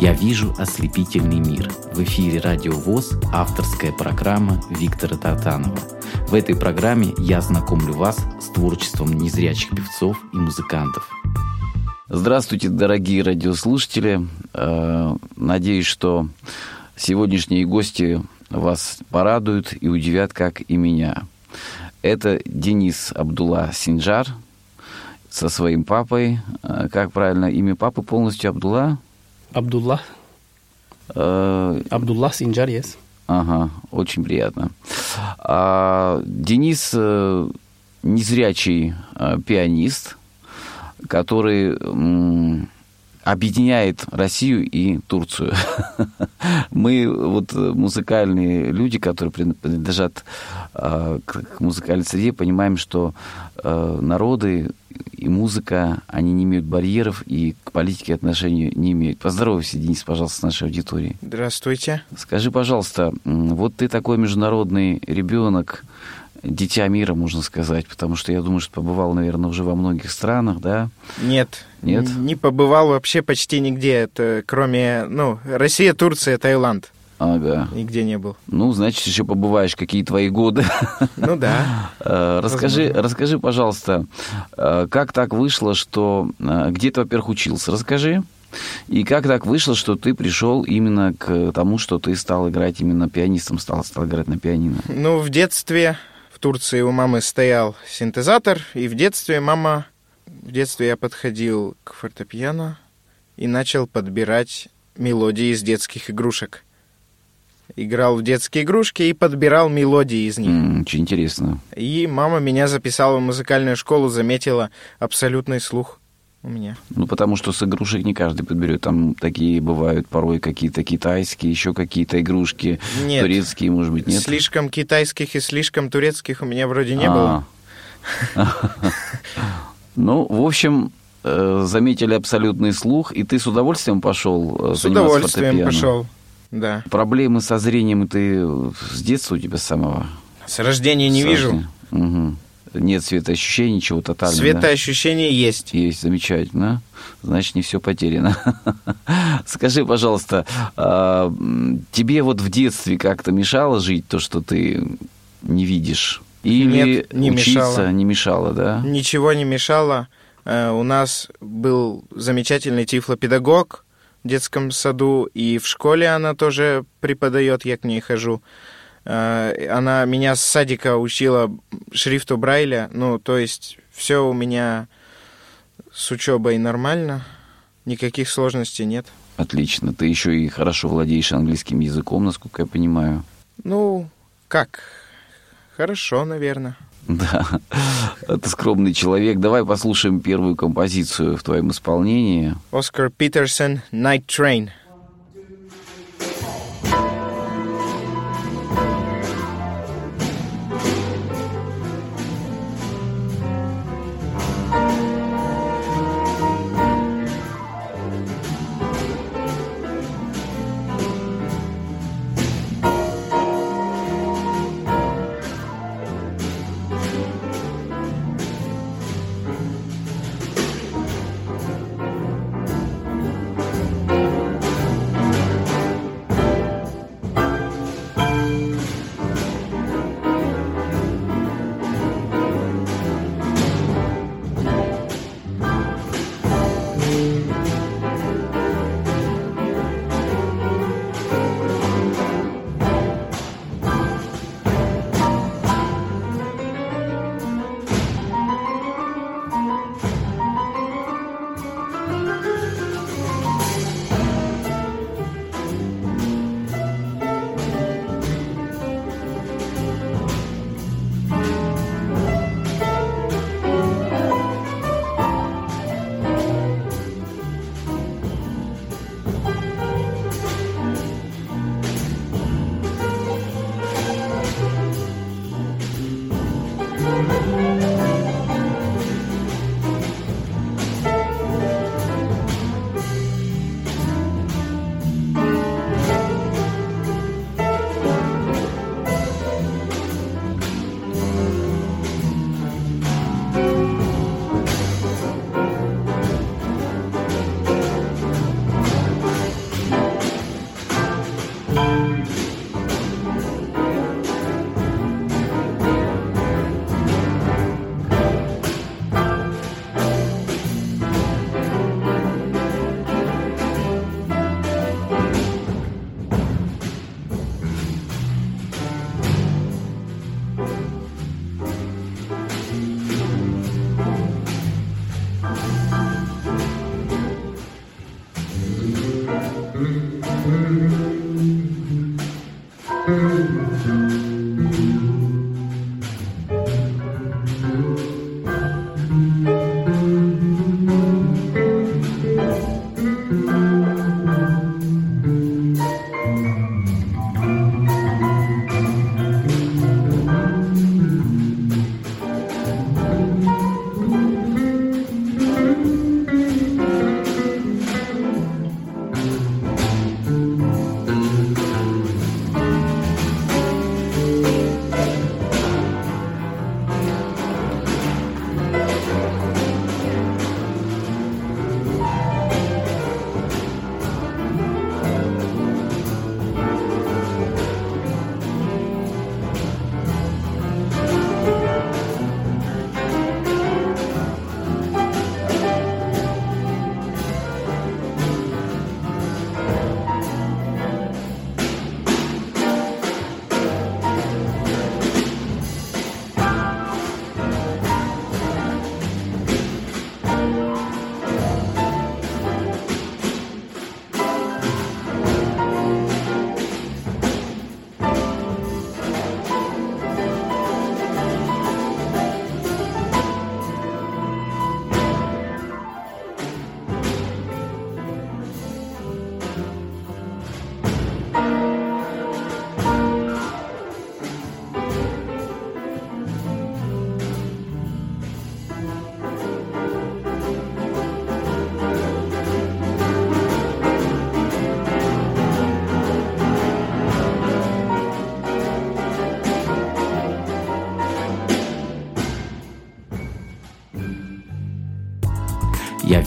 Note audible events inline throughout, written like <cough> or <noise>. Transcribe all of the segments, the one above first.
Я вижу ослепительный мир. В эфире Радио ВОЗ авторская программа Виктора Тартанова. В этой программе я знакомлю вас с творчеством незрячих певцов и музыкантов. Здравствуйте, дорогие радиослушатели. Э, надеюсь, что сегодняшние гости вас порадуют и удивят, как и меня. Это Денис Абдулла Синджар со своим папой. Э, как правильно имя папы полностью Абдулла? Абдулла. Э... Абдулла Синджар, yes. Ага, очень приятно. А, Денис э, незрячий э, пианист, который объединяет Россию и Турцию. <laughs> Мы вот музыкальные люди, которые принадлежат э, к музыкальной среде, понимаем, что э, народы и музыка, они не имеют барьеров и к политике отношения не имеют. Поздоровайся, Денис, пожалуйста, с нашей аудиторией. Здравствуйте. Скажи, пожалуйста, вот ты такой международный ребенок, дитя мира, можно сказать, потому что я думаю, что побывал, наверное, уже во многих странах, да? Нет. Нет? Не побывал вообще почти нигде, это кроме, ну, Россия, Турция, Таиланд. Ага. Нигде не был. Ну, значит, еще побываешь, какие твои годы. <laughs> Ну да. <laughs> Э, расскажи, расскажи, пожалуйста, э, как так вышло, что... Э, где ты, во-первых, учился? Расскажи. И как так вышло, что ты пришел именно к тому, что ты стал играть именно пианистом, стал, стал играть на пианино? Ну, в детстве Турции у мамы стоял синтезатор, и в детстве мама... В детстве я подходил к фортепиано и начал подбирать мелодии из детских игрушек. Играл в детские игрушки и подбирал мелодии из них. Mm, очень интересно. И мама меня записала в музыкальную школу, заметила абсолютный слух у меня. Ну, потому что с игрушек не каждый подберет. Там такие бывают порой какие-то китайские, еще какие-то игрушки нет. турецкие, может быть, нет? Слишком китайских и слишком турецких у меня вроде не было. <laughs> Ну, в общем, э, заметили абсолютный слух, и ты с удовольствием пошел э, С удовольствием пошел, да. Проблемы со зрением ты с детства у тебя самого? С рождения не вижу. Угу. Нет светоощущений, ничего тотального. Светоощущения да? есть. Есть, замечательно. Значит, не все потеряно. <laughs> Скажи, пожалуйста, а, тебе вот в детстве как-то мешало жить то, что ты не видишь? Или Нет, не учиться мешало. не мешало, да? Ничего не мешало. Э, у нас был замечательный тифлопедагог в детском саду, и в школе она тоже преподает, я к ней хожу. Э, она меня с садика учила шрифту Брайля. Ну, то есть все у меня с учебой нормально, никаких сложностей нет. Отлично. Ты еще и хорошо владеешь английским языком, насколько я понимаю. Ну, как? Хорошо, наверное. Да, это скромный человек. Давай послушаем первую композицию в твоем исполнении. Оскар Питерсон «Night Train».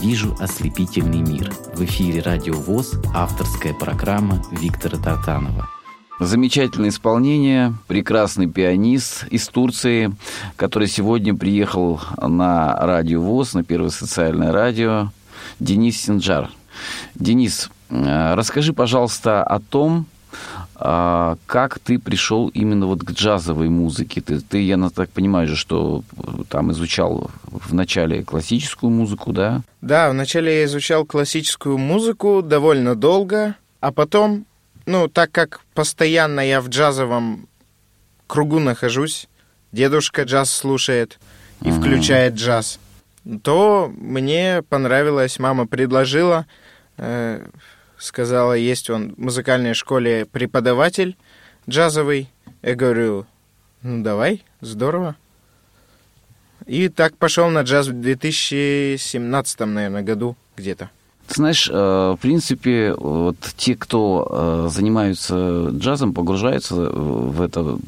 Вижу ослепительный мир». В эфире «Радио ВОЗ» авторская программа Виктора Тартанова. Замечательное исполнение, прекрасный пианист из Турции, который сегодня приехал на радио ВОЗ, на Первое социальное радио, Денис Синджар. Денис, э, расскажи, пожалуйста, о том, а как ты пришел именно вот к джазовой музыке? Ты, ты, я так понимаю что там изучал вначале классическую музыку, да? Да, вначале я изучал классическую музыку довольно долго, а потом, ну, так как постоянно я в джазовом кругу нахожусь, дедушка джаз слушает и uh-huh. включает джаз, то мне понравилось, мама предложила... Э, сказала, есть он в музыкальной школе преподаватель джазовый. Я говорю, ну давай, здорово. И так пошел на джаз в 2017, наверное, году где-то. Ты знаешь, э, в принципе, вот те, кто э, занимаются джазом, погружаются в это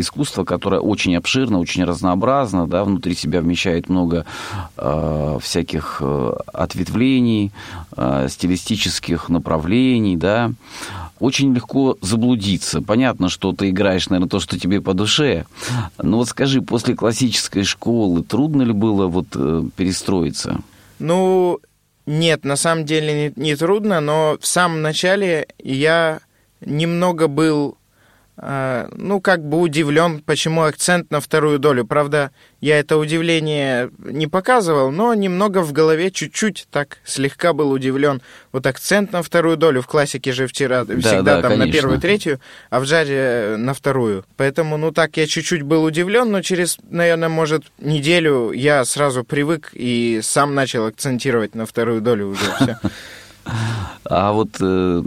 искусство, которое очень обширно, очень разнообразно, да, внутри себя вмещает много э, всяких ответвлений, стилистических направлений, да, очень легко заблудиться. Понятно, что ты играешь, наверное, то, что тебе по душе. Но вот скажи, после классической школы трудно ли было вот перестроиться? Ну, нет, на самом деле не, не трудно, но в самом начале я немного был ну, как бы удивлен, почему акцент на вторую долю. Правда, я это удивление не показывал, но немного в голове чуть-чуть так слегка был удивлен. Вот акцент на вторую долю в классике же вчера да, всегда да, там конечно. на первую, третью, а в джазе на вторую. Поэтому, ну, так я чуть-чуть был удивлен, но через, наверное, может, неделю я сразу привык и сам начал акцентировать на вторую долю уже все. <laughs> А вот э,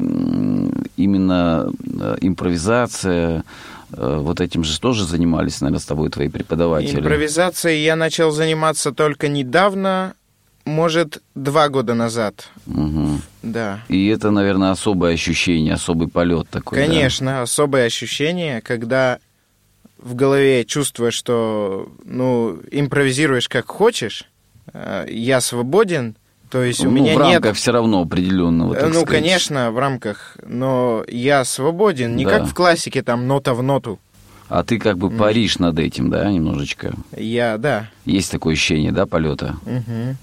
именно э, импровизация, э, вот этим же тоже занимались, наверное, с тобой твои преподаватели. Импровизацией я начал заниматься только недавно, может, два года назад. Угу. Да. И это, наверное, особое ощущение, особый полет такой. Конечно, да? особое ощущение, когда в голове чувствуешь, что ну, импровизируешь как хочешь, я свободен, то есть ну, у меня в рамках нет... все равно определенного, так Ну, сказать. конечно, в рамках, но я свободен, не да. как в классике, там, нота в ноту. А ты как бы паришь над этим, да, немножечко? Я, да. Есть такое ощущение, да, полета? Угу.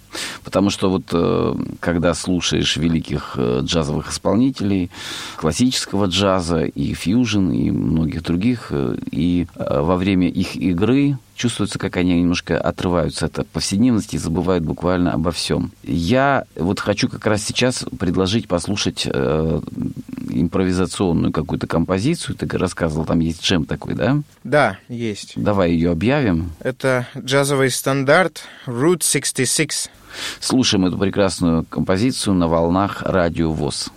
Потому что вот э, когда слушаешь великих э, джазовых исполнителей, классического джаза и фьюжн, и многих других, э, и во время их игры чувствуется, как они немножко отрываются от повседневности и забывают буквально обо всем. Я вот хочу как раз сейчас предложить послушать э, импровизационную какую-то композицию. Ты рассказывал, там есть джем такой, да? Да, есть. Давай ее объявим. Это джазовый стандарт Route 66. Слушаем эту прекрасную композицию на волнах радио ВОЗ.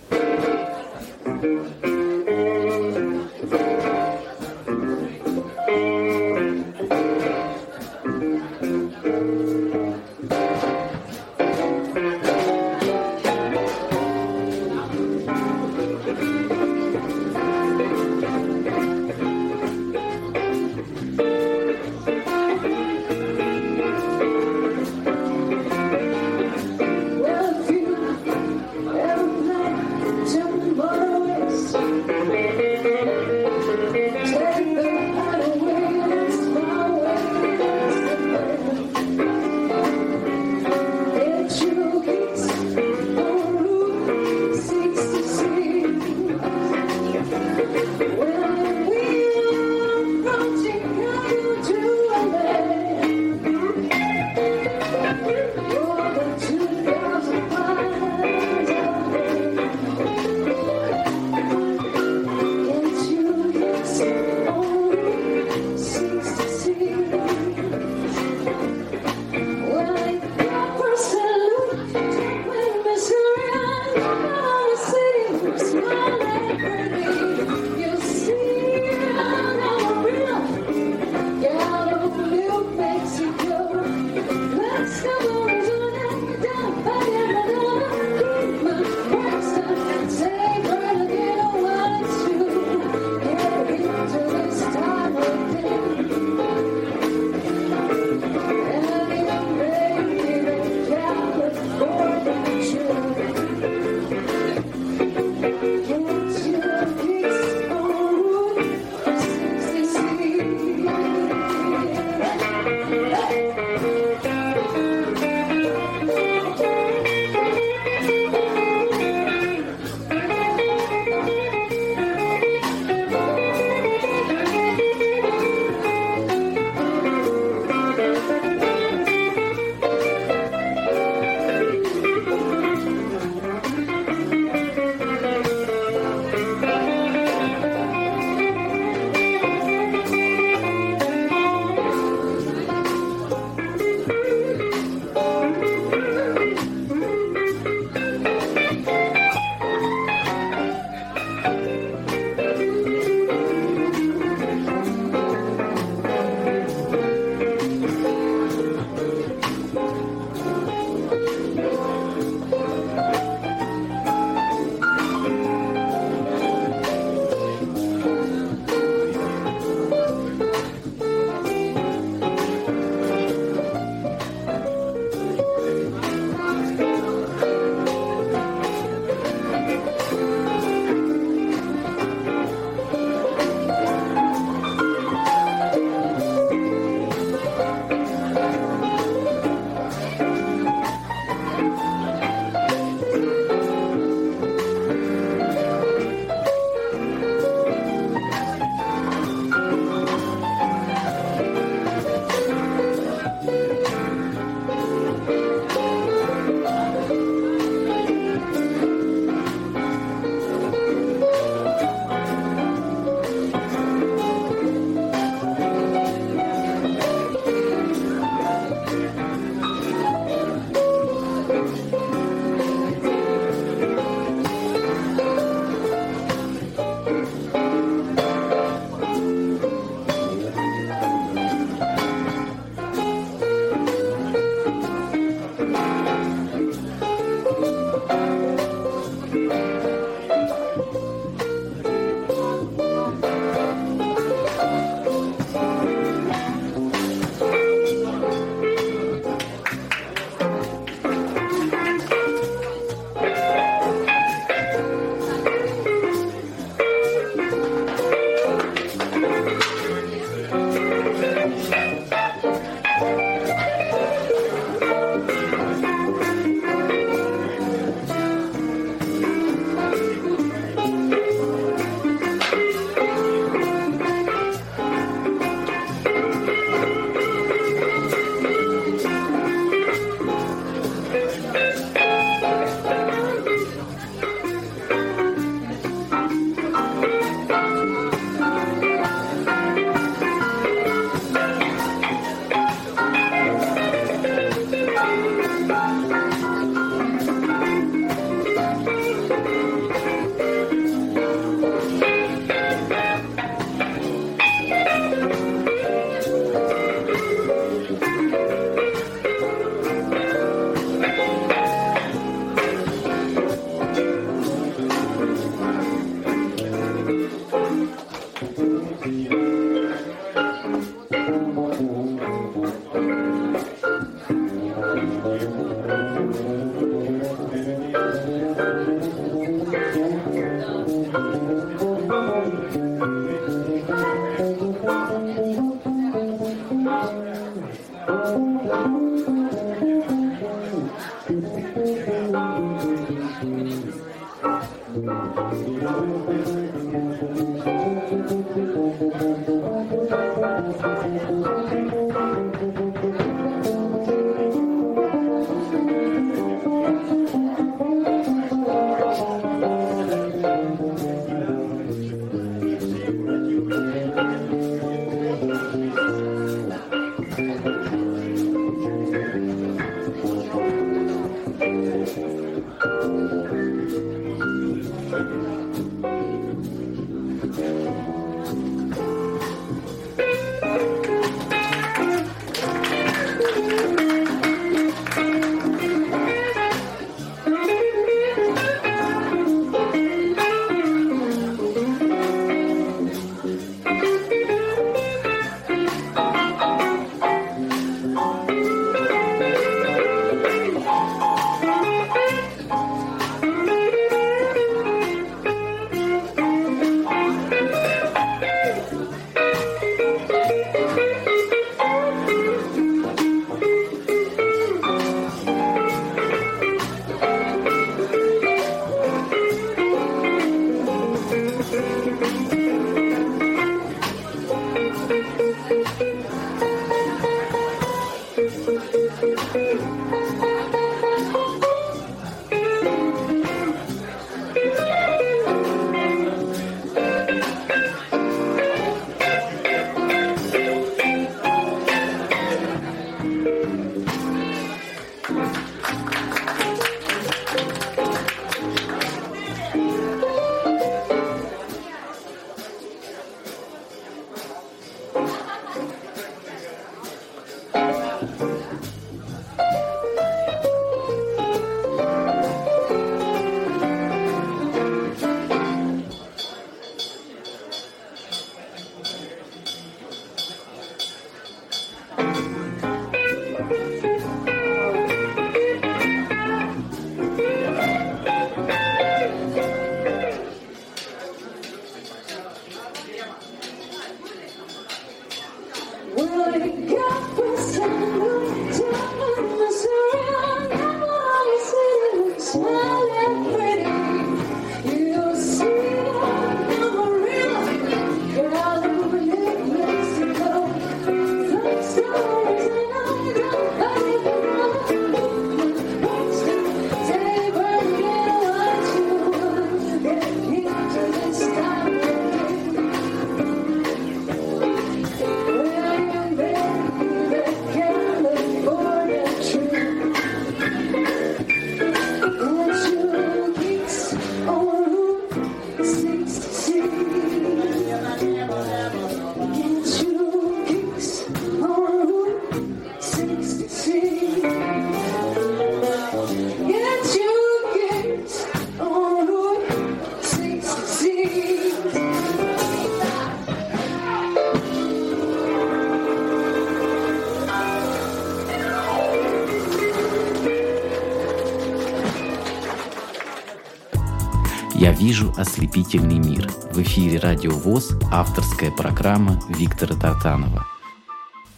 «Вижу ослепительный мир». В эфире «Радио ВОЗ» авторская программа Виктора Тартанова.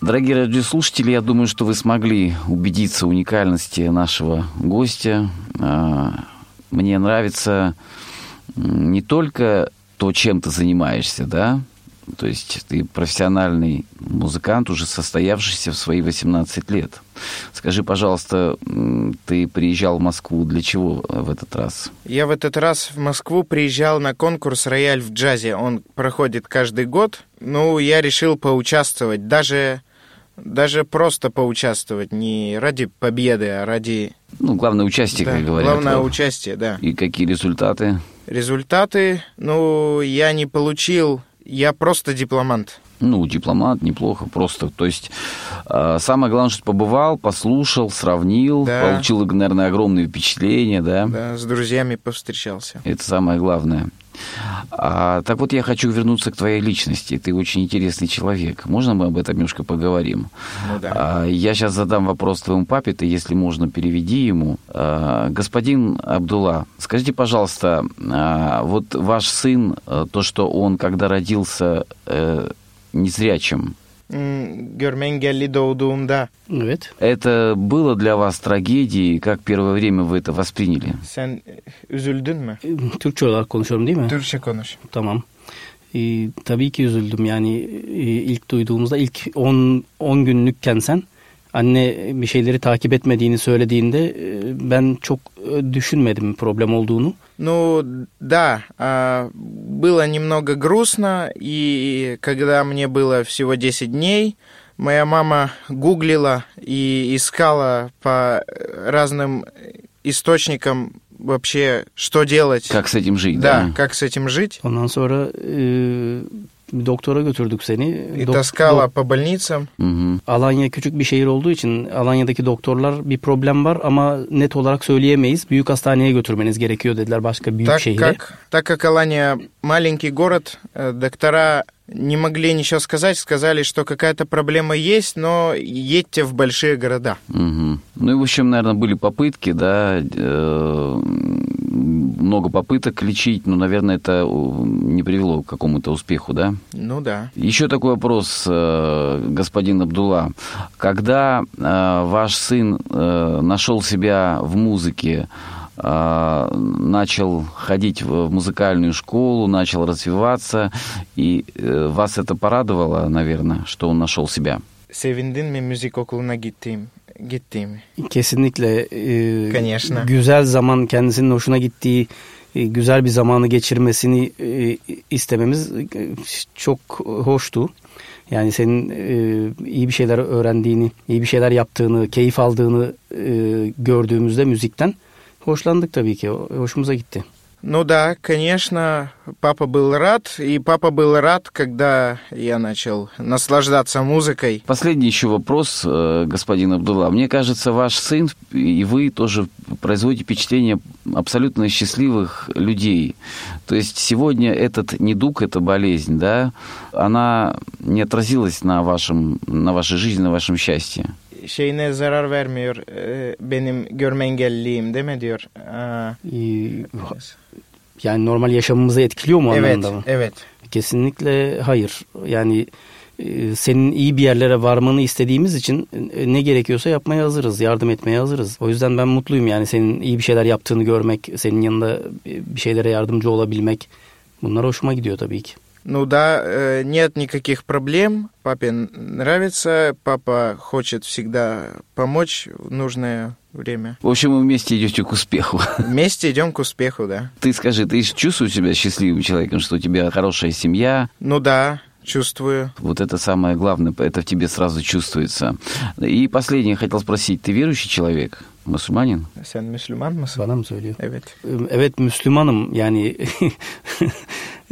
Дорогие радиослушатели, я думаю, что вы смогли убедиться в уникальности нашего гостя. А, мне нравится не только то, чем ты занимаешься, да, то есть ты профессиональный музыкант, уже состоявшийся в свои 18 лет. Скажи, пожалуйста, ты приезжал в Москву для чего в этот раз? Я в этот раз в Москву приезжал на конкурс «Рояль в джазе». Он проходит каждый год. Ну, я решил поучаствовать, даже, даже просто поучаствовать, не ради победы, а ради... Ну, главное участие, да, как говорят. Главное участие, да. И какие результаты? Результаты, ну, я не получил я просто дипломант. Ну, дипломат, неплохо, просто. То есть э, самое главное, что побывал, послушал, сравнил, да. получил, наверное, огромные впечатления, да? Да, с друзьями повстречался. Это самое главное. А, так вот, я хочу вернуться к твоей личности. Ты очень интересный человек. Можно мы об этом немножко поговорим? Ну, да. а, я сейчас задам вопрос твоему папе, ты, если можно, переведи ему. А, господин Абдулла, скажите, пожалуйста, а, вот ваш сын, а, то, что он, когда родился э, незрячим, görme engelli doğduğumda. Evet. Это было для вас трагедией, как первое время вы это восприняли? Sen üzüldün mü? Türkçe olarak konuşuyorum değil mi? Türkçe konuş. Tamam. Ee, tabii ki üzüldüm yani e, ilk duyduğumuzda ilk 10 10 günlükken sen anne bir şeyleri takip etmediğini söylediğinde e, ben çok e, düşünmedim problem olduğunu. Ну да, было немного грустно, и когда мне было всего 10 дней, моя мама гуглила и искала по разным источникам вообще, что делать. Как с этим жить, да? Да, как с этим жить. Ondan sonra e, bir doktora götürdük seni. И таскала по больницам. Hı Alanya küçük bir şehir olduğu için Alanya'daki doktorlar bir problem var ama net olarak söyleyemeyiz. Büyük hastaneye götürmeniz gerekiyor dediler başka büyük так şehire. Как, так как Алания маленький город, э, доктора не могли ничего сказать, сказали, что какая-то проблема есть, но едьте в большие города. Угу. Ну и, в общем, наверное, были попытки, да, э, много попыток лечить, но, наверное, это не привело к какому-то успеху, да? Ну да. Еще такой вопрос, э, господин Абдулла. Когда э, ваш сын э, нашел себя в музыке, начал ходить в музыкальную школу, начал развиваться, и вас это порадовало, наверное, что он нашел себя? Sevindin mi müzik okuluna gittiğim? gittiğimi. Kesinlikle e, güzel zaman kendisinin hoşuna gittiği e, güzel bir zamanı geçirmesini e, istememiz e, çok hoştu. Yani senin e, iyi bir şeyler öğrendiğini, iyi bir şeyler yaptığını, keyif aldığını e, gördüğümüzde müzikten hoşlandık tabii ki. Hoşumuza gitti. Ну да, конечно, папа был рад, и папа был рад, когда я начал наслаждаться музыкой. Последний еще вопрос, э, господин Абдулла. Мне кажется, ваш сын и вы тоже производите впечатление абсолютно счастливых людей. То есть сегодня этот недуг, эта болезнь, да, она не отразилась на, вашем, на вашей жизни, на вашем счастье. Şeyine zarar vermiyor benim görme engelliyim değil mi diyor. Yani normal yaşamımızı etkiliyor mu evet, anlamında mı? Evet. Kesinlikle hayır. Yani senin iyi bir yerlere varmanı istediğimiz için ne gerekiyorsa yapmaya hazırız, yardım etmeye hazırız. O yüzden ben mutluyum yani senin iyi bir şeyler yaptığını görmek, senin yanında bir şeylere yardımcı olabilmek. Bunlar hoşuma gidiyor tabii ki. Ну да, э, нет никаких проблем. Папе нравится, папа хочет всегда помочь в нужное время. В общем, вы вместе идете к успеху. <laughs> Вместе идем к успеху, да. Ты скажи, ты чувствуешь себя счастливым человеком, что у тебя хорошая семья? Ну да, чувствую. Вот это самое главное, это в тебе сразу чувствуется. И последнее хотел спросить, ты верующий человек? Müslümanın. Sen Müslüman mısın? Bana mı söylüyor? Evet. Evet Müslümanım yani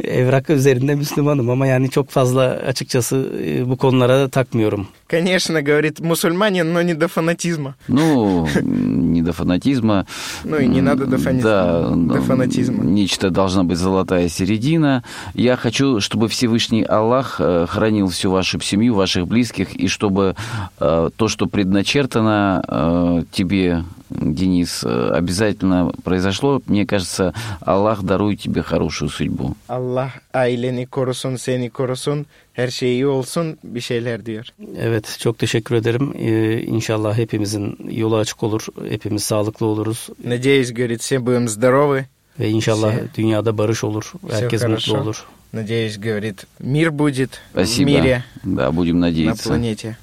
evrak üzerinde Müslümanım ama yani çok fazla açıkçası bu konulara takmıyorum. Конечно, говорит мусульманин, но не до фанатизма. Ну, <laughs> не до фанатизма. Ну и не надо до, фани... да, до фанатизма. Нечто должна быть золотая середина. Я хочу, чтобы Всевышний Аллах хранил всю вашу семью, ваших близких, и чтобы то, что предначертано тебе Денис, обязательно произошло. Мне кажется, Аллах дарует тебе хорошую судьбу. Аллах aileni korusun, seni korusun, her şey iyi olsun bir şeyler diyor. Evet, çok teşekkür ederim. Ee, inşallah hepimizin yolu açık olur, hepimiz sağlıklı oluruz. Надеюсь, говорит, все будем здоровы. Ve inşallah все, dünyada barış olur, herkes mutlu olur. Надеюсь, говорит, мир будет Спасибо. в мире. Да, будем надеяться. На планете.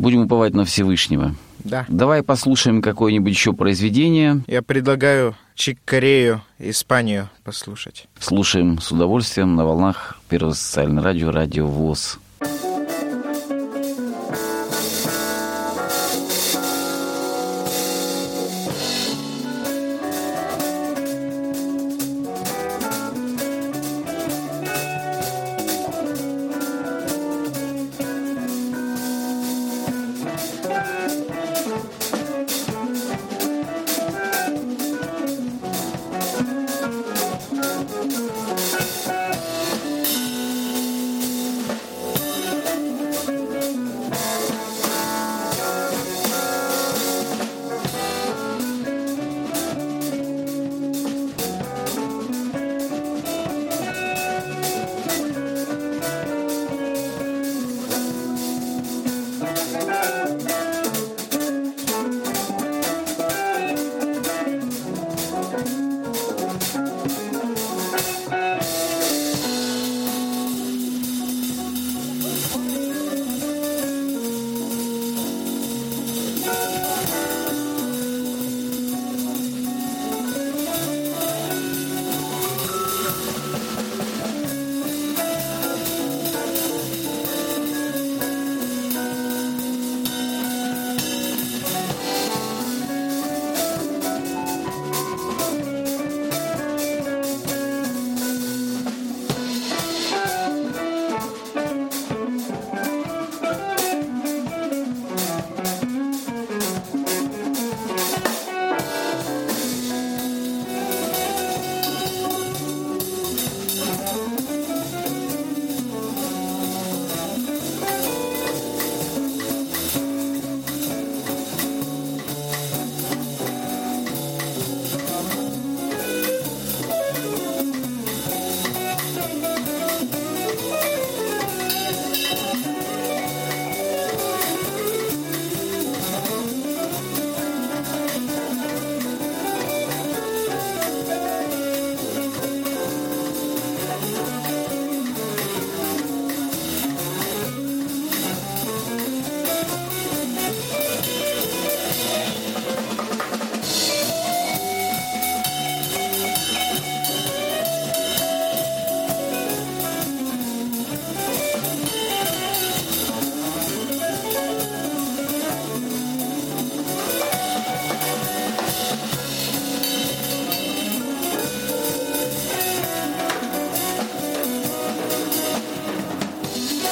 Будем уповать на Всевышнего. Да. Давай послушаем какое-нибудь еще произведение. Я предлагаю Чик Корею, Испанию послушать. Слушаем с удовольствием на волнах Первого социального радио, радио ВОЗ.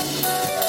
Bye.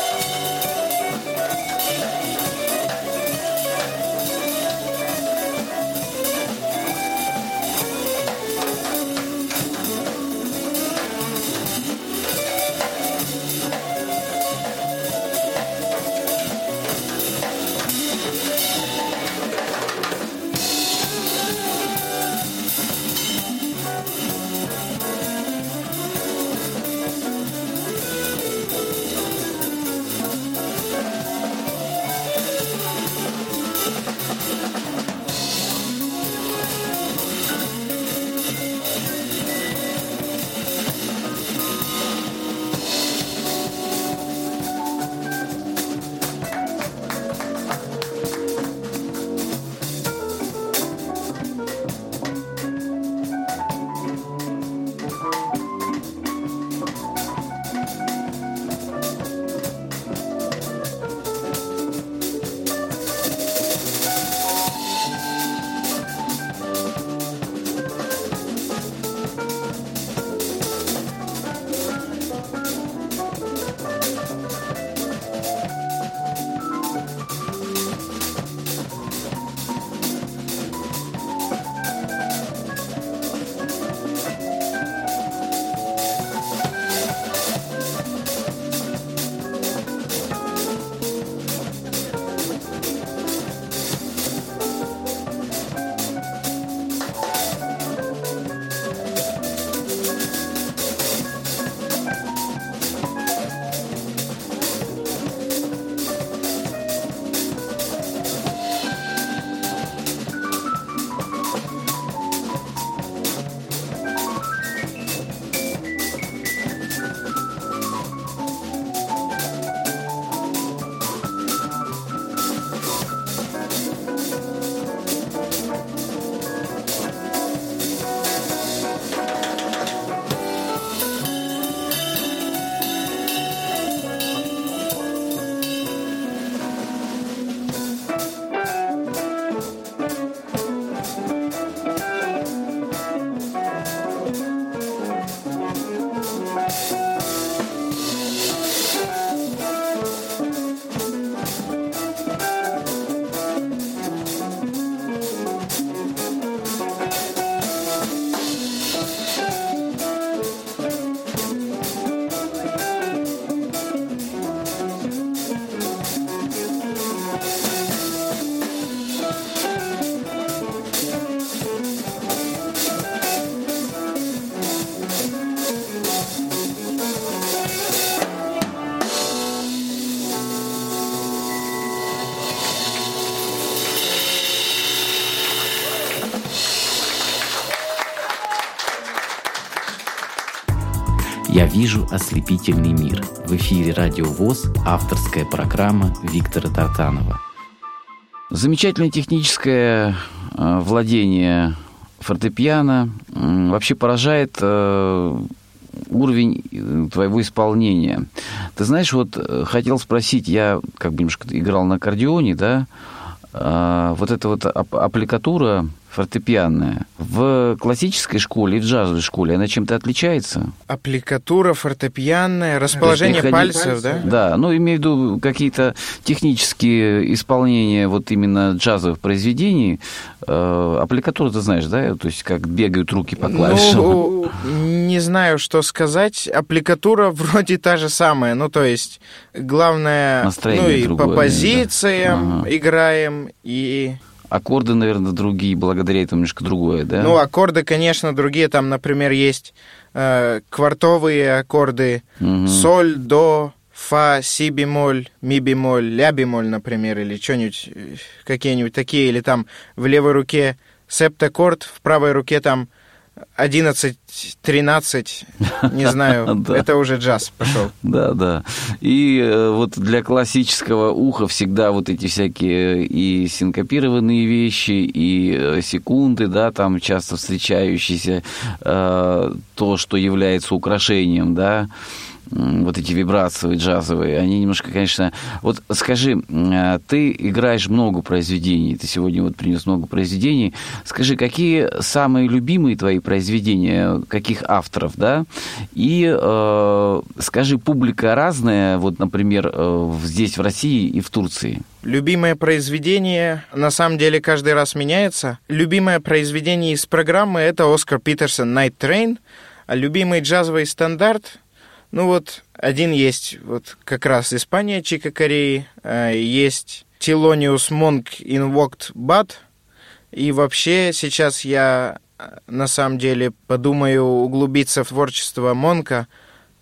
Вижу ослепительный мир. В эфире Радио ВОЗ авторская программа Виктора Тартанова. Замечательное техническое э, владение фортепиано вообще поражает э, уровень э, твоего исполнения. Ты знаешь, вот хотел спросить, я как бы немножко играл на аккордеоне, да, вот эта вот аппликатура фортепианная в классической школе и в джазовой школе она чем-то отличается? Аппликатура фортепианная, расположение пальцев, да? Да, ну, имею в виду какие-то технические исполнения вот именно джазовых произведений. Э, аппликатура, ты знаешь, да? То есть как бегают руки по клавишам. Ну, не знаю, что сказать. Аппликатура вроде та же самая. Ну, то есть, главное, Настроение ну, и другое, по позициям да. играем, и Аккорды, наверное, другие, благодаря этому немножко другое, да? Ну, аккорды, конечно, другие. Там, например, есть э, квартовые аккорды угу. соль, до, фа, си бемоль, ми бемоль, ля бемоль, например, или что-нибудь, э, какие-нибудь такие. Или там в левой руке септаккорд, в правой руке там 11, 13, не знаю, <laughs> это уже джаз пошел. Да, да. И э, вот для классического уха всегда вот эти всякие и синкопированные вещи, и э, секунды, да, там часто встречающиеся, э, то, что является украшением, да, вот эти вибрации джазовые, они немножко, конечно... Вот скажи, а, ты играешь много произведений, ты сегодня вот принес много произведений. Скажи, какие самые любимые твои произведения, каких авторов, да? И э, скажи, публика разная, вот, например, э, здесь, в России и в Турции? Любимое произведение, на самом деле, каждый раз меняется. Любимое произведение из программы — это Оскар Питерсон «Night Train», а любимый джазовый стандарт — ну вот один есть вот как раз Испания, Чика Кореи, а, есть Тилониус Монк Invoked Bad, и вообще сейчас я на самом деле подумаю углубиться в творчество Монка,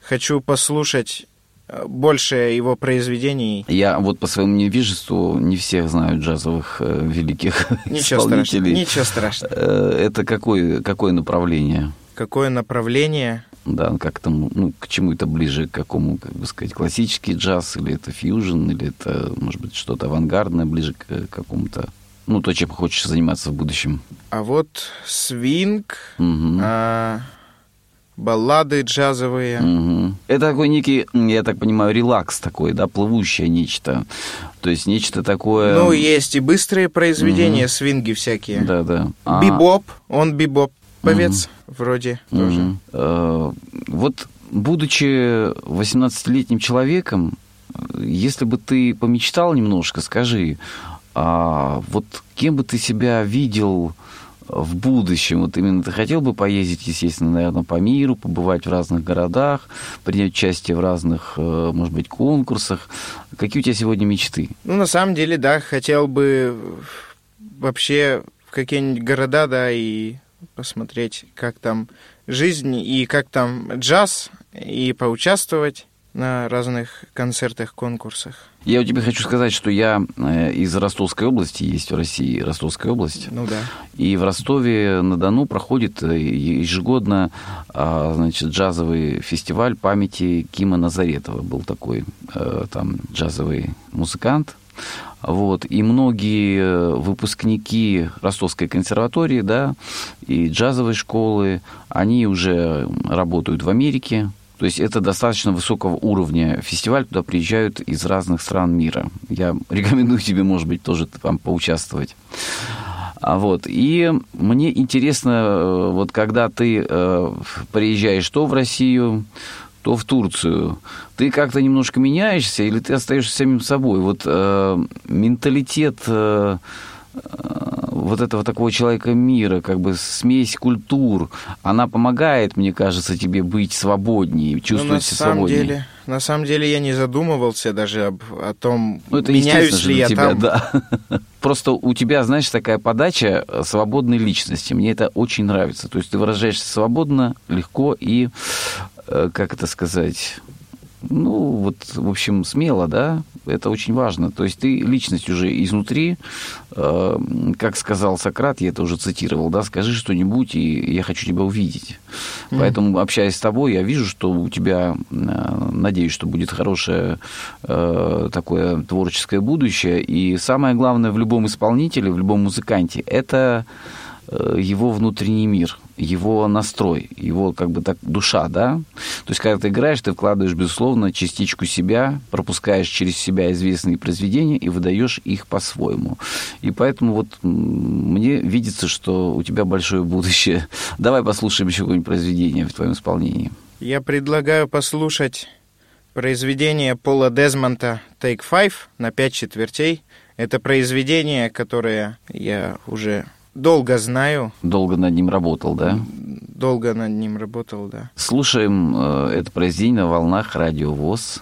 хочу послушать а, больше его произведений. Я вот по своему невежеству не всех знаю джазовых э, великих <laughs> ничего исполнителей. Страшного, ничего страшного. Э, это какое, какое направление? Какое направление? Да, как там, ну, к чему это ближе, к какому, как бы сказать, классический джаз, или это фьюжн, или это, может быть, что-то авангардное, ближе к какому-то, ну, то, чем хочешь заниматься в будущем. А вот свинг, угу. а, баллады джазовые. Угу. Это такой некий, я так понимаю, релакс такой, да, плывущее нечто. То есть нечто такое... Ну, есть и быстрые произведения, угу. свинги всякие. Да, да. А... Бибоп, он бибоп певец угу. вроде угу. тоже. Э, вот будучи 18-летним человеком, если бы ты помечтал немножко, скажи, а вот кем бы ты себя видел в будущем? Вот именно ты хотел бы поездить, естественно, наверное, по миру, побывать в разных городах, принять участие в разных, э, может быть, конкурсах. Какие у тебя сегодня мечты? Ну, на самом деле, да, хотел бы вообще в какие-нибудь города, да, и посмотреть, как там жизнь и как там джаз, и поучаствовать на разных концертах, конкурсах. Я у тебя хочу сказать, что я э, из Ростовской области, есть в России Ростовская область. Ну да. И в Ростове-на-Дону проходит э, ежегодно а, значит, джазовый фестиваль памяти Кима Назаретова. Был такой э, там джазовый музыкант, вот, и многие э, выпускники Ростовской консерватории, да, и джазовой школы, они уже работают в Америке, то есть это достаточно высокого уровня фестиваль, туда приезжают из разных стран мира. Я <laughs> рекомендую тебе, может быть, тоже там поучаствовать. А вот. И мне интересно, э, вот когда ты э, приезжаешь то в Россию, то в Турцию, ты как-то немножко меняешься или ты остаешься самим собой? Вот э, менталитет э, э, вот этого такого человека мира, как бы смесь культур, она помогает, мне кажется, тебе быть свободнее, чувствовать ну, себя свободнее. Деле, на самом деле я не задумывался даже об, о том, ну, это меняюсь ли я тебя, там. Да. <laughs> Просто у тебя, знаешь, такая подача свободной личности. Мне это очень нравится. То есть ты выражаешься свободно, легко и Э, как это сказать, ну, вот, в общем, смело, да, это очень важно. То есть ты личность уже изнутри, э, как сказал Сократ, я это уже цитировал, да, скажи что-нибудь, и я хочу тебя увидеть. Mm-hmm. Поэтому, общаясь с тобой, я вижу, что у тебя, э, надеюсь, что будет хорошее э, такое творческое будущее. И самое главное в любом исполнителе, в любом музыканте, это Э, его внутренний мир, его настрой, его как бы так душа, да. То есть, когда ты играешь, ты вкладываешь, безусловно, частичку себя, пропускаешь через себя известные произведения и выдаешь их по-своему. И поэтому вот мне видится, что у тебя большое будущее. <laughs> Давай послушаем еще какое-нибудь произведение в твоем исполнении. Я предлагаю послушать произведение Пола Дезмонта «Take Five» на пять четвертей. Это произведение, которое я уже Долго знаю. Долго над ним работал, да? Долго над ним работал, да. Слушаем э, это произведение на волнах радио ВОЗ.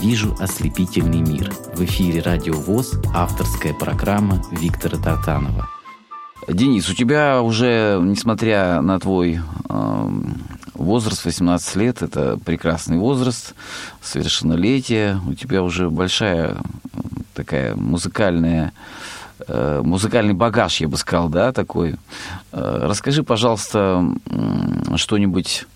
Вижу ослепительный мир. В эфире Радио ВОЗ авторская программа Виктора Тартанова. Денис, у тебя уже, несмотря на твой э, возраст 18 лет, это прекрасный возраст, совершеннолетие, у тебя уже большая такая музыкальная э, музыкальный багаж, я бы сказал, да, такой. Э, расскажи, пожалуйста, что-нибудь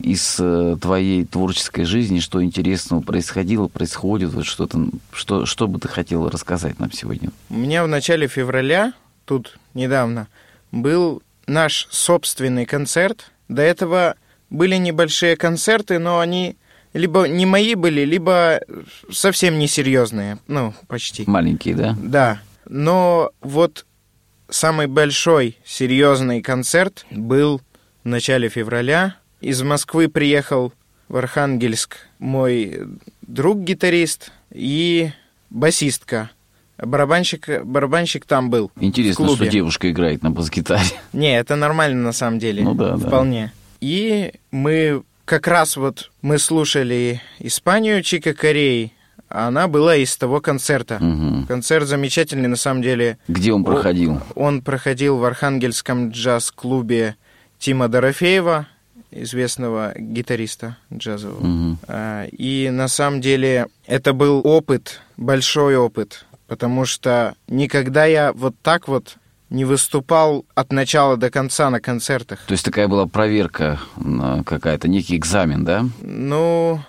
из э, твоей творческой жизни, что интересного происходило, происходит, вот что-то, что, что бы ты хотела рассказать нам сегодня? У меня в начале февраля, тут недавно, был наш собственный концерт. До этого были небольшие концерты, но они либо не мои были, либо совсем несерьезные, ну, почти. Маленькие, да? Да. Но вот самый большой серьезный концерт был в начале февраля из Москвы приехал в Архангельск мой друг-гитарист и басистка. Барабанщик, барабанщик там был. Интересно, что девушка играет на бас-гитаре. <laughs> Не, это нормально на самом деле. Ну да, вполне. Да. И мы как раз вот мы слушали Испанию Чика Кореи, а она была из того концерта. Угу. Концерт замечательный на самом деле. Где он проходил? Он проходил в Архангельском джаз-клубе Тима Дорофеева известного гитариста джазового. Угу. И на самом деле это был опыт, большой опыт, потому что никогда я вот так вот не выступал от начала до конца на концертах. То есть такая была проверка какая-то, некий экзамен, да? Ну,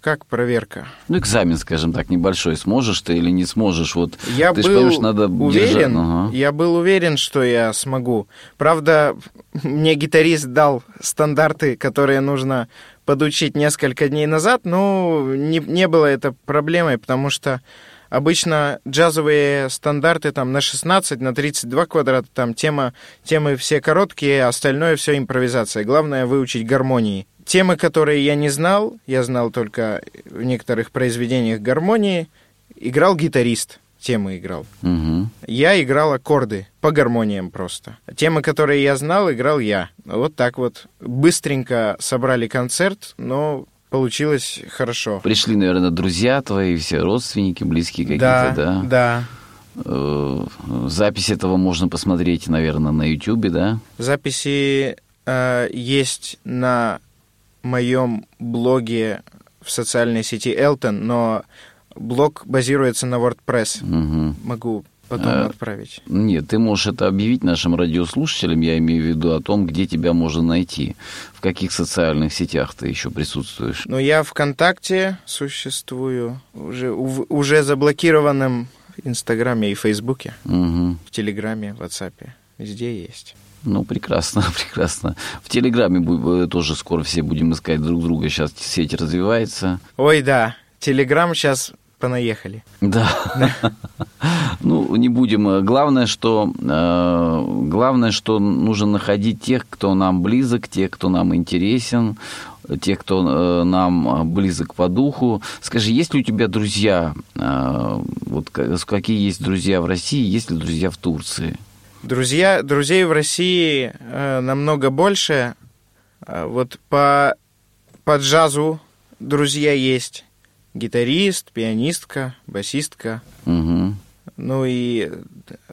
как проверка? Ну, экзамен, скажем так, небольшой. Сможешь ты или не сможешь? Вот я ты был же надо уверен, ага. я был уверен, что я смогу. Правда, мне гитарист дал стандарты, которые нужно подучить несколько дней назад, но не, не было это проблемой, потому что обычно джазовые стандарты там на 16, на 32 квадрата, там тема, темы все короткие, а остальное все импровизация. Главное выучить гармонии. Темы, которые я не знал, я знал только в некоторых произведениях гармонии, играл гитарист темы играл. Угу. Я играл аккорды по гармониям просто. Темы, которые я знал, играл я. Вот так вот быстренько собрали концерт, но получилось хорошо. Пришли, наверное, друзья твои, все родственники, близкие какие-то, да? Да, да. Э, запись этого можно посмотреть, наверное, на YouTube, да? Записи э, есть на моем блоге в социальной сети Elton, но блог базируется на WordPress. Угу. Могу потом а, отправить. Нет, ты можешь это объявить нашим радиослушателям, я имею в виду о том, где тебя можно найти, в каких социальных сетях ты еще присутствуешь. Ну, я ВКонтакте существую, уже, уже заблокированным в Инстаграме и Фейсбуке, угу. в Телеграме, в WhatsApp, везде есть. Ну, прекрасно, <laughs> прекрасно. В Телеграме тоже скоро все будем искать друг друга. Сейчас сеть развивается. Ой, да. Телеграм сейчас понаехали. Да. <laughs> Ну, не будем. Главное, что, э, главное, что нужно находить тех, кто нам близок, тех, кто нам интересен, тех, кто э, нам близок по духу. Скажи, есть ли у тебя друзья? Э, вот какие есть друзья в России, есть ли друзья в Турции? Друзья, друзей в России э, намного больше. Э, вот по, по джазу друзья есть. Гитарист, пианистка, басистка. Угу. Ну и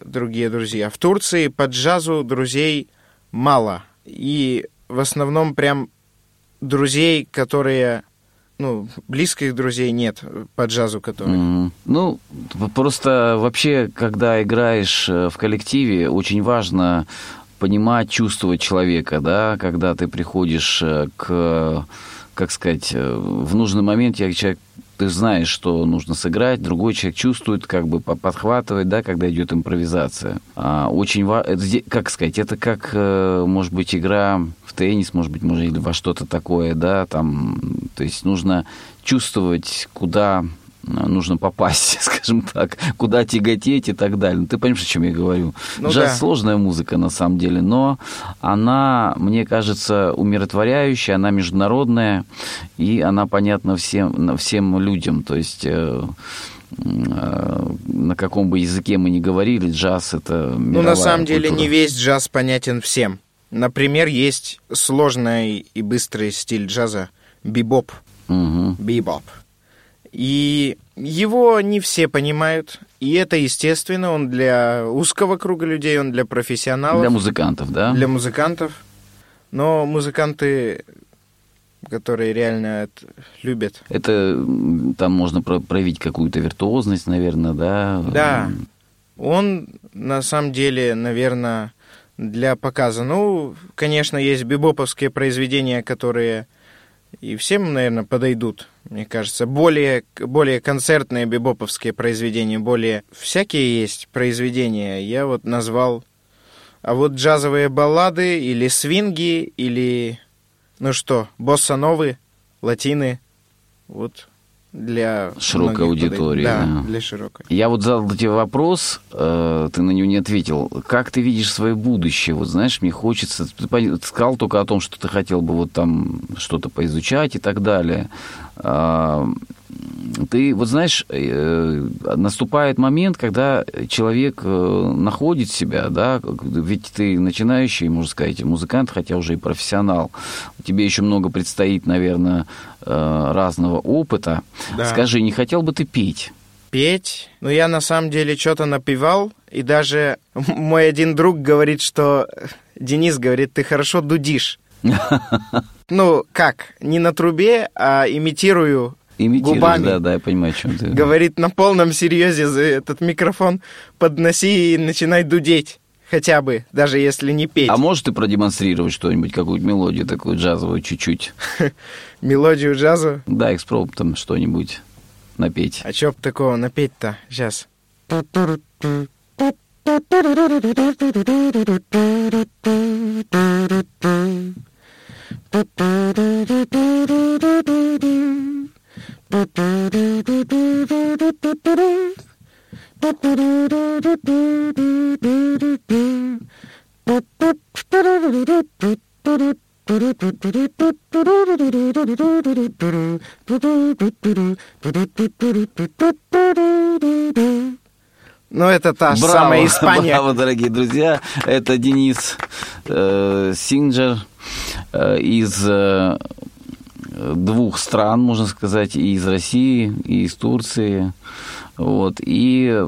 другие друзья. В Турции по джазу друзей мало. И в основном прям друзей, которые ну, близких друзей нет по джазу, которые. Mm-hmm. Ну, просто вообще, когда играешь э, в коллективе, очень важно понимать, чувствовать человека, да, когда ты приходишь э, к, как сказать, э, в нужный момент человек ты знаешь, что нужно сыграть, другой человек чувствует, как бы подхватывает, да, когда идет импровизация. А, очень важно, как сказать, это как, может быть, игра теннис, может быть, может, или во что-то такое, да, там, то есть нужно чувствовать, куда э, нужно попасть, <laughs> скажем так, куда тяготеть и так далее. Ну, ты понимаешь, о чем я говорю? Ну, Джаз да. сложная музыка, на самом деле, но она, мне кажется, умиротворяющая, она международная, и она понятна всем, всем людям. То есть э, э, на каком бы языке мы ни говорили, джаз это Ну, на самом культура. деле, не весь джаз понятен всем. Например, есть сложный и быстрый стиль джаза бибоп. Угу. Бибоп. И его не все понимают, и это естественно, он для узкого круга людей, он для профессионалов. Для музыкантов, да? Для музыкантов. Но музыканты, которые реально это любят. Это там можно проявить какую-то виртуозность, наверное, да? Да. Он на самом деле, наверное, для показа. Ну, конечно, есть бибоповские произведения, которые и всем, наверное, подойдут, мне кажется. Более, более концертные бибоповские произведения, более всякие есть произведения. Я вот назвал... А вот джазовые баллады или свинги, или, ну что, босса-новы, латины, вот для широкой аудитории. Да, да, для широкой. Я вот задал тебе вопрос, э, ты на него не ответил. Как ты видишь свое будущее? Вот знаешь, мне хочется... Ты сказал только о том, что ты хотел бы вот там что-то поизучать и так далее. А, ты вот знаешь, э, наступает момент, когда человек э, находит себя, да, ведь ты начинающий, можно сказать, музыкант, хотя уже и профессионал. Тебе еще много предстоит, наверное, э, разного опыта. Да. Скажи, не хотел бы ты петь? Петь? Ну, я на самом деле что-то напевал, и даже <laughs> мой один друг говорит, что... Денис говорит, ты хорошо дудишь. <laughs> Ну, как? Не на трубе, а имитирую губами. да, да, я понимаю, о чем ты. Говорит на полном серьезе этот микрофон подноси и начинай дудеть. Хотя бы, даже если не петь. А можешь ты продемонстрировать что-нибудь, какую-то мелодию такую джазовую чуть-чуть? <laughs> Мелодию джазу? Да, экспромтом что-нибудь напеть. А чё такого напеть-то? Сейчас. Та браво, самая Испания. Браво, дорогие друзья. Это Денис э, Синджер э, из э, двух стран, можно сказать, и из России, и из Турции. Вот, и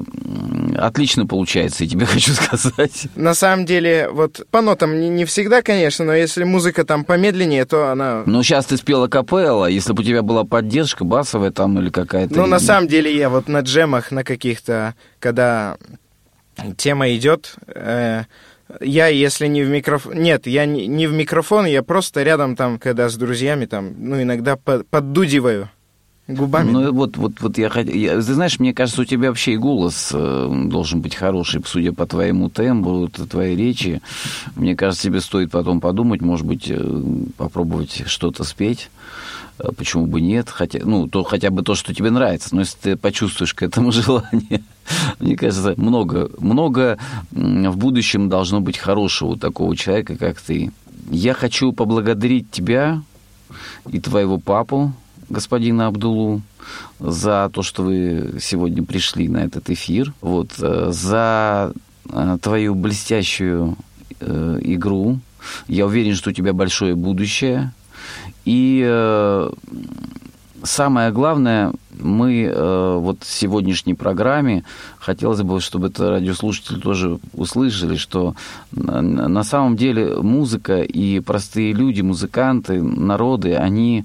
отлично получается, я тебе <laughs> хочу сказать. На самом деле, вот по нотам не, не всегда, конечно, но если музыка там помедленнее, то она... Ну, сейчас ты спела капелла, если бы у тебя была поддержка басовая там или какая-то... Ну, на самом деле, я вот на джемах, на каких-то, когда тема идет, э, я, если не в микрофон... Нет, я не, в микрофон, я просто рядом там, когда с друзьями там, ну, иногда под, поддудиваю губами. Ну, вот, вот, вот я хотел... Ты знаешь, мне кажется, у тебя вообще и голос э, должен быть хороший, судя по твоему тембру, твоей речи. Мне кажется, тебе стоит потом подумать, может быть, э, попробовать что-то спеть. Э, почему бы нет? Хотя, ну, то хотя бы то, что тебе нравится. Но если ты почувствуешь к этому <laughs> желание, мне кажется, много, много в будущем должно быть хорошего у такого человека, как ты. Я хочу поблагодарить тебя и твоего папу, господина Абдулу, за то, что вы сегодня пришли на этот эфир, вот, э, за э, твою блестящую игру. Я уверен, что у тебя большое будущее. И э, самое главное, мы э, вот в сегодняшней программе хотелось бы, чтобы это радиослушатели тоже услышали, что на самом деле музыка и простые люди, музыканты, народы, они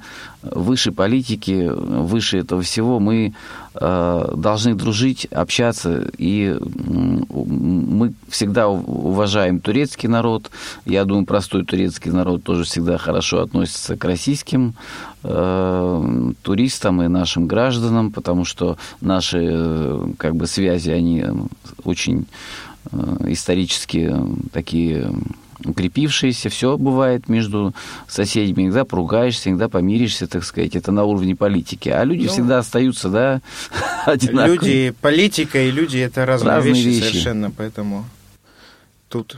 выше политики, выше этого всего. Мы э, должны дружить, общаться, и мы всегда уважаем турецкий народ. Я думаю, простой турецкий народ тоже всегда хорошо относится к российским э, туристам и нашим гражданам, потому что наши э, как бы связи, они очень исторически такие укрепившиеся, все бывает между соседями, иногда поругаешься, иногда помиришься, так сказать, это на уровне политики. А люди ну, всегда остаются, да, <laughs> одинаковые. Люди, политика и люди это разные, разные вещи, вещи совершенно, поэтому тут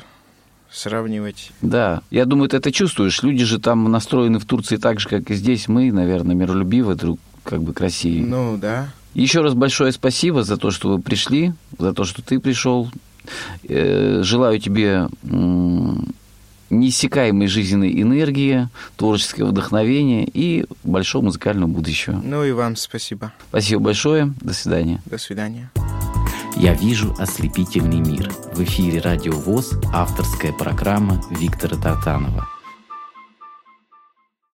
сравнивать. Да, я думаю, ты это чувствуешь. Люди же там настроены в Турции так же, как и здесь мы, наверное, миролюбивы, друг как бы красивее. Ну, да. Еще раз большое спасибо за то, что вы пришли, за то, что ты пришел. Э, желаю тебе не неиссякаемой жизненной энергии, творческого вдохновения и большого музыкального будущего. Ну и вам спасибо. Спасибо большое. До свидания. До свидания. «Я вижу ослепительный мир». В эфире «Радио ВОЗ» авторская программа Виктора Тартанова –